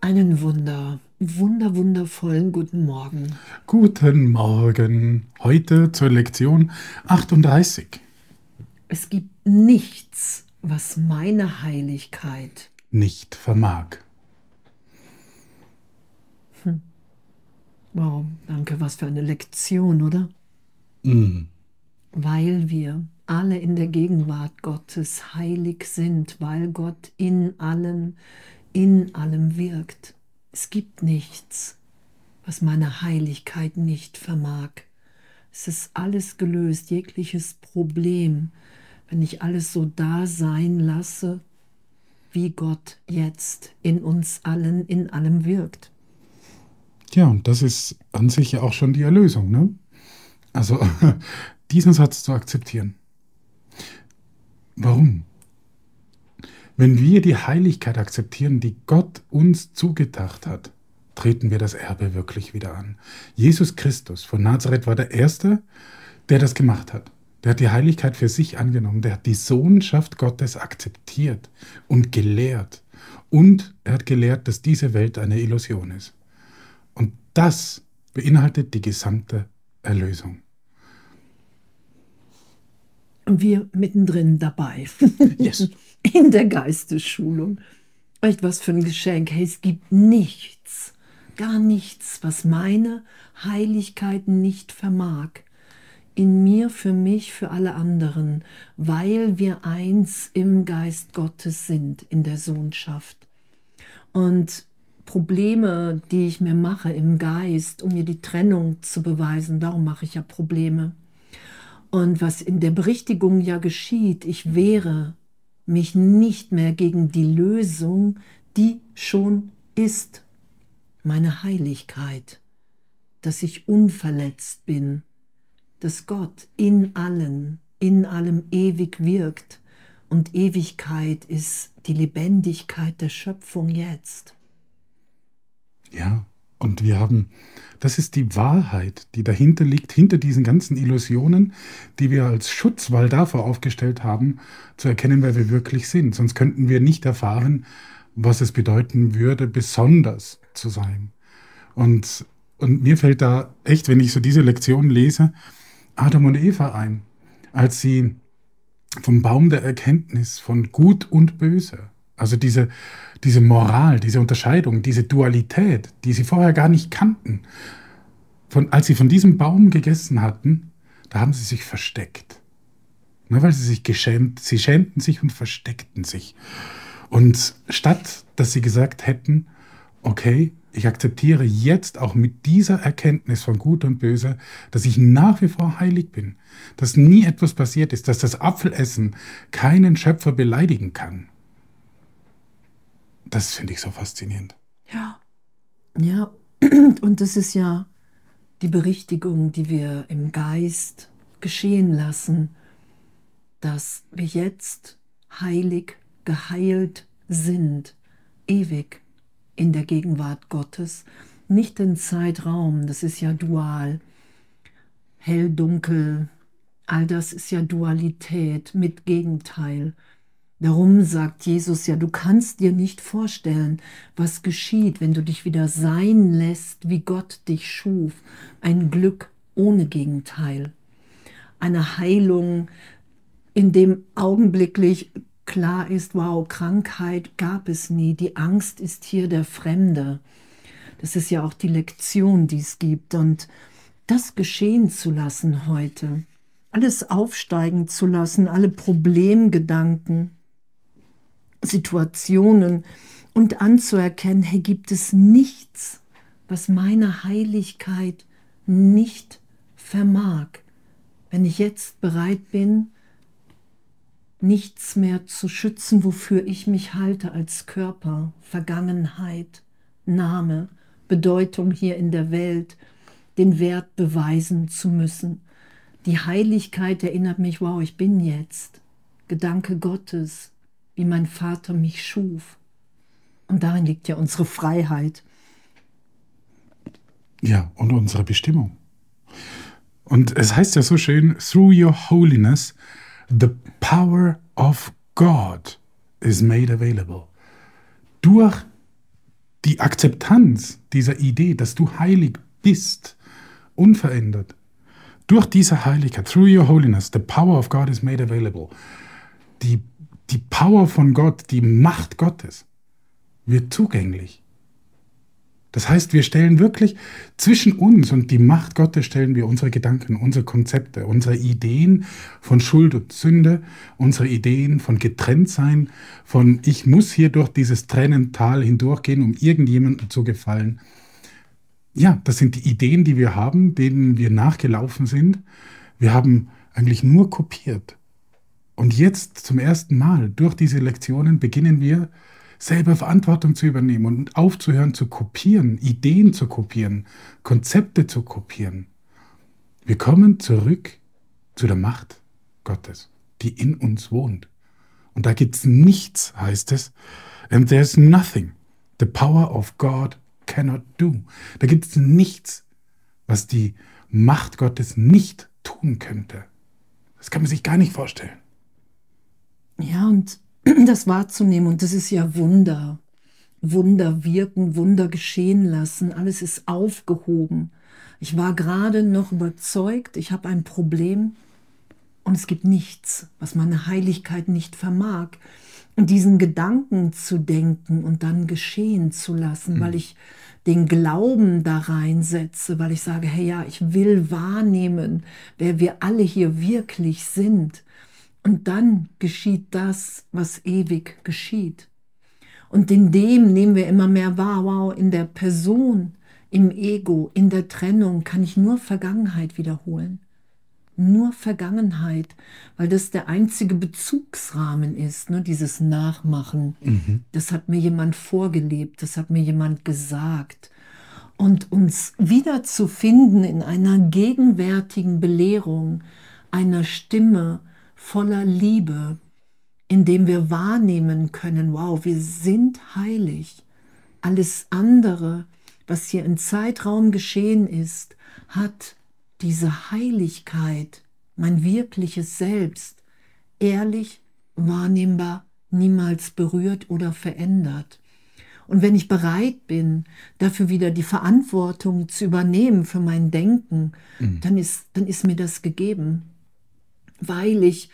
Einen Wunder, wunder, wundervollen guten Morgen. Guten Morgen. Heute zur Lektion 38. Es gibt nichts, was meine Heiligkeit nicht vermag. Hm. Wow, danke, was für eine Lektion, oder? Mm. Weil wir alle in der Gegenwart Gottes heilig sind, weil Gott in allen, in allem wirkt. Es gibt nichts, was meine Heiligkeit nicht vermag. Es ist alles gelöst, jegliches Problem, wenn ich alles so da sein lasse, wie Gott jetzt in uns allen, in allem wirkt. Ja, und das ist an sich ja auch schon die Erlösung, ne? Also diesen Satz zu akzeptieren. Warum? Wenn wir die Heiligkeit akzeptieren, die Gott uns zugedacht hat, treten wir das Erbe wirklich wieder an. Jesus Christus von Nazareth war der Erste, der das gemacht hat. Der hat die Heiligkeit für sich angenommen. Der hat die Sohnschaft Gottes akzeptiert und gelehrt. Und er hat gelehrt, dass diese Welt eine Illusion ist. Und das beinhaltet die gesamte Erlösung. Und wir mittendrin dabei. Yes. In der Geistesschulung. Echt was für ein Geschenk. Hey, es gibt nichts, gar nichts, was meine Heiligkeit nicht vermag in mir, für mich, für alle anderen, weil wir eins im Geist Gottes sind, in der Sohnschaft. Und Probleme, die ich mir mache im Geist, um mir die Trennung zu beweisen, darum mache ich ja Probleme. Und was in der Berichtigung ja geschieht, ich wehre mich nicht mehr gegen die Lösung, die schon ist, meine Heiligkeit, dass ich unverletzt bin, dass Gott in allen, in allem ewig wirkt und Ewigkeit ist die Lebendigkeit der Schöpfung jetzt. Ja, und wir haben, das ist die Wahrheit, die dahinter liegt, hinter diesen ganzen Illusionen, die wir als Schutzwall davor aufgestellt haben, zu erkennen, wer wir wirklich sind. Sonst könnten wir nicht erfahren, was es bedeuten würde, besonders zu sein. Und, und mir fällt da echt, wenn ich so diese Lektion lese, Adam und Eva ein, als sie vom Baum der Erkenntnis von Gut und Böse, also diese, diese Moral, diese Unterscheidung, diese Dualität, die sie vorher gar nicht kannten, von, als sie von diesem Baum gegessen hatten, da haben sie sich versteckt. Ne, weil sie sich geschämt, sie schämten sich und versteckten sich. Und statt dass sie gesagt hätten, okay, ich akzeptiere jetzt auch mit dieser Erkenntnis von Gut und Böse, dass ich nach wie vor heilig bin, dass nie etwas passiert ist, dass das Apfelessen keinen Schöpfer beleidigen kann. Das finde ich so faszinierend. Ja, ja, und das ist ja die Berichtigung, die wir im Geist geschehen lassen, dass wir jetzt heilig geheilt sind, ewig in der Gegenwart Gottes, nicht den Zeitraum, das ist ja dual, hell, dunkel, all das ist ja Dualität mit Gegenteil. Darum sagt Jesus ja, du kannst dir nicht vorstellen, was geschieht, wenn du dich wieder sein lässt, wie Gott dich schuf. Ein Glück ohne Gegenteil. Eine Heilung, in dem augenblicklich klar ist, wow, Krankheit gab es nie, die Angst ist hier der Fremde. Das ist ja auch die Lektion, die es gibt. Und das geschehen zu lassen heute, alles aufsteigen zu lassen, alle Problemgedanken, Situationen und anzuerkennen, hey, gibt es nichts, was meine Heiligkeit nicht vermag. Wenn ich jetzt bereit bin, nichts mehr zu schützen, wofür ich mich halte als Körper, Vergangenheit, Name, Bedeutung hier in der Welt, den Wert beweisen zu müssen. Die Heiligkeit erinnert mich, wow, ich bin jetzt. Gedanke Gottes, wie mein Vater mich schuf. Und darin liegt ja unsere Freiheit. Ja, und unsere Bestimmung. Und es heißt ja so schön, through your holiness, the power of God is made available. Durch die Akzeptanz dieser Idee, dass du heilig bist, unverändert, durch diese Heiligkeit, through your holiness, the power of God is made available. Die, die Power von Gott, die Macht Gottes wird zugänglich. Das heißt, wir stellen wirklich zwischen uns und die Macht Gottes stellen wir unsere Gedanken, unsere Konzepte, unsere Ideen von Schuld und Sünde, unsere Ideen von Getrenntsein, von ich muss hier durch dieses Tränental hindurchgehen, um irgendjemandem zu gefallen. Ja, das sind die Ideen, die wir haben, denen wir nachgelaufen sind. Wir haben eigentlich nur kopiert. Und jetzt zum ersten Mal durch diese Lektionen beginnen wir selber Verantwortung zu übernehmen und aufzuhören zu kopieren, Ideen zu kopieren, Konzepte zu kopieren. Wir kommen zurück zu der Macht Gottes, die in uns wohnt. Und da gibt es nichts, heißt es. And there's nothing the power of God cannot do. Da gibt es nichts, was die Macht Gottes nicht tun könnte. Das kann man sich gar nicht vorstellen. Ja, und das wahrzunehmen. Und das ist ja Wunder. Wunder wirken, Wunder geschehen lassen. Alles ist aufgehoben. Ich war gerade noch überzeugt, ich habe ein Problem und es gibt nichts, was meine Heiligkeit nicht vermag. Und diesen Gedanken zu denken und dann geschehen zu lassen, mhm. weil ich den Glauben da reinsetze, weil ich sage, hey ja, ich will wahrnehmen, wer wir alle hier wirklich sind. Und dann geschieht das, was ewig geschieht. Und in dem nehmen wir immer mehr wahr, wow, in der Person, im Ego, in der Trennung kann ich nur Vergangenheit wiederholen. Nur Vergangenheit, weil das der einzige Bezugsrahmen ist, ne, dieses Nachmachen. Mhm. Das hat mir jemand vorgelebt, das hat mir jemand gesagt. Und uns wiederzufinden in einer gegenwärtigen Belehrung, einer Stimme, voller Liebe, in dem wir wahrnehmen können, wow, wir sind heilig. Alles andere, was hier im Zeitraum geschehen ist, hat diese Heiligkeit, mein wirkliches Selbst, ehrlich, wahrnehmbar, niemals berührt oder verändert. Und wenn ich bereit bin, dafür wieder die Verantwortung zu übernehmen für mein Denken, mhm. dann, ist, dann ist mir das gegeben weil ich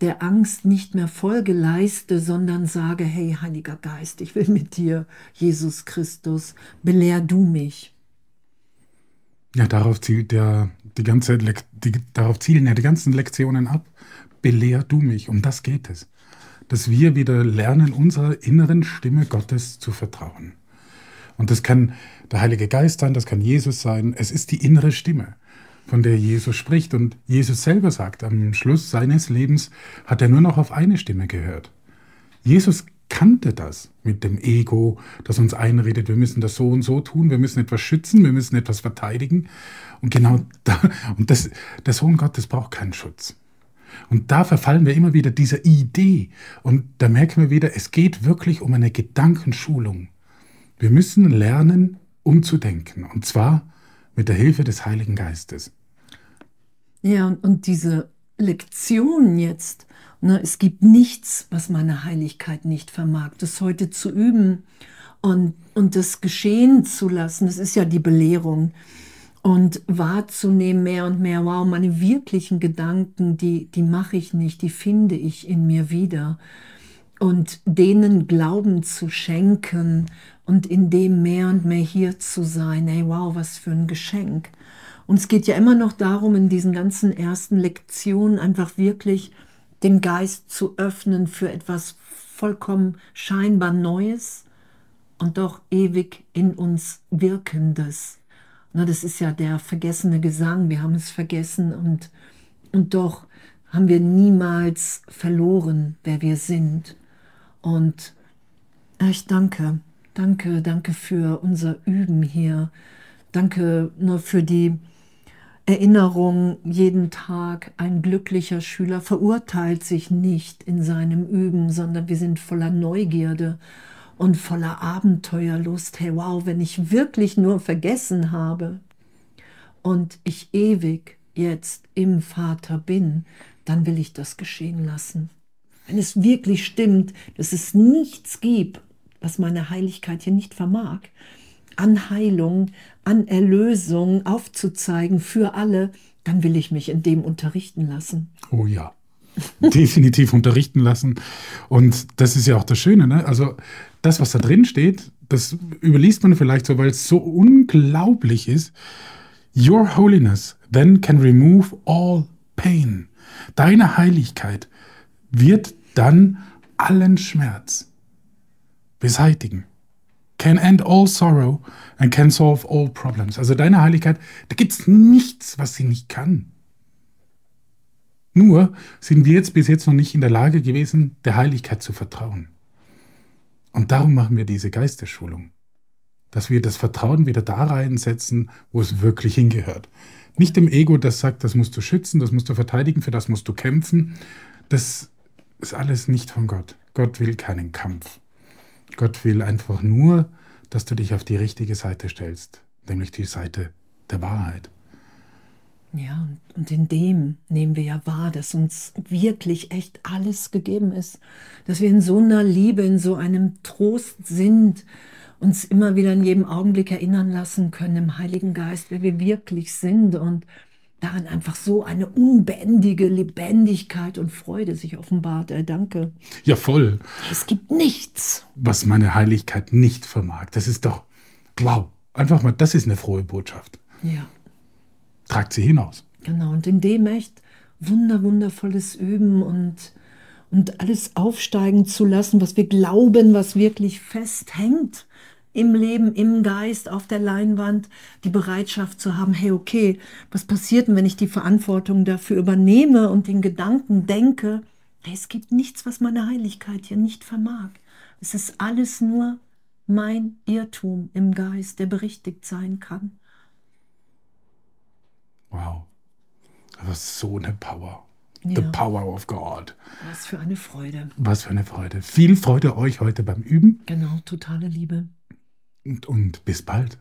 der Angst nicht mehr Folge leiste, sondern sage, hey Heiliger Geist, ich will mit dir, Jesus Christus, belehr du mich. Ja, darauf zielt der, die ganze, die, darauf zielen ja die ganzen Lektionen ab. Belehr du mich, um das geht es. Dass wir wieder lernen, unserer inneren Stimme Gottes zu vertrauen. Und das kann der Heilige Geist sein, das kann Jesus sein. Es ist die innere Stimme von der Jesus spricht. Und Jesus selber sagt, am Schluss seines Lebens hat er nur noch auf eine Stimme gehört. Jesus kannte das mit dem Ego, das uns einredet, wir müssen das so und so tun, wir müssen etwas schützen, wir müssen etwas verteidigen. Und genau da, und das, der Sohn Gottes braucht keinen Schutz. Und da verfallen wir immer wieder dieser Idee. Und da merken wir wieder, es geht wirklich um eine Gedankenschulung. Wir müssen lernen, umzudenken. Und zwar mit der Hilfe des Heiligen Geistes. Ja, und diese Lektion jetzt, ne, es gibt nichts, was meine Heiligkeit nicht vermag. Das heute zu üben und, und das geschehen zu lassen, das ist ja die Belehrung. Und wahrzunehmen mehr und mehr, wow, meine wirklichen Gedanken, die, die mache ich nicht, die finde ich in mir wieder. Und denen Glauben zu schenken und in dem mehr und mehr hier zu sein. Hey, wow, was für ein Geschenk. Und es geht ja immer noch darum, in diesen ganzen ersten Lektionen einfach wirklich den Geist zu öffnen für etwas vollkommen scheinbar Neues und doch ewig in uns Wirkendes. Na, das ist ja der vergessene Gesang, wir haben es vergessen und, und doch haben wir niemals verloren, wer wir sind. Und ich danke, danke, danke für unser Üben hier. Danke nur für die Erinnerung jeden Tag, ein glücklicher Schüler verurteilt sich nicht in seinem Üben, sondern wir sind voller Neugierde und voller Abenteuerlust. Hey, wow, wenn ich wirklich nur vergessen habe und ich ewig jetzt im Vater bin, dann will ich das geschehen lassen. Wenn es wirklich stimmt, dass es nichts gibt, was meine Heiligkeit hier nicht vermag, an Heilung, an Erlösung aufzuzeigen für alle, dann will ich mich in dem unterrichten lassen. Oh ja. Definitiv unterrichten lassen. Und das ist ja auch das Schöne, ne? Also das, was da drin steht, das überliest man vielleicht so, weil es so unglaublich ist. Your holiness then can remove all pain. Deine Heiligkeit wird dann allen Schmerz beseitigen. Can end all sorrow and can solve all problems. Also deine Heiligkeit, da gibt es nichts, was sie nicht kann. Nur sind wir jetzt bis jetzt noch nicht in der Lage gewesen, der Heiligkeit zu vertrauen. Und darum machen wir diese Geistesschulung. Dass wir das Vertrauen wieder da reinsetzen, wo es wirklich hingehört. Nicht dem Ego, das sagt, das musst du schützen, das musst du verteidigen, für das musst du kämpfen. Das ist alles nicht von Gott. Gott will keinen Kampf. Gott will einfach nur, dass du dich auf die richtige Seite stellst, nämlich die Seite der Wahrheit. Ja, und in dem nehmen wir ja wahr, dass uns wirklich echt alles gegeben ist, dass wir in so einer Liebe, in so einem Trost sind, uns immer wieder in jedem Augenblick erinnern lassen können im Heiligen Geist, wer wir wirklich sind und darin einfach so eine unbändige Lebendigkeit und Freude sich offenbart. Äh, danke. Ja, voll. Es gibt nichts. Was meine Heiligkeit nicht vermag. Das ist doch, wow, einfach mal, das ist eine frohe Botschaft. Ja tragt sie hinaus. Genau, und in dem echt wunder, wundervolles Üben und, und alles aufsteigen zu lassen, was wir glauben, was wirklich festhängt im Leben, im Geist, auf der Leinwand, die Bereitschaft zu haben, hey, okay, was passiert denn, wenn ich die Verantwortung dafür übernehme und den Gedanken denke, hey, es gibt nichts, was meine Heiligkeit hier nicht vermag. Es ist alles nur mein Irrtum im Geist, der berichtigt sein kann. Wow. Das so eine Power. Ja. The power of God. Was für eine Freude. Was für eine Freude. Viel Freude euch heute beim Üben. Genau, totale Liebe. Und, und bis bald.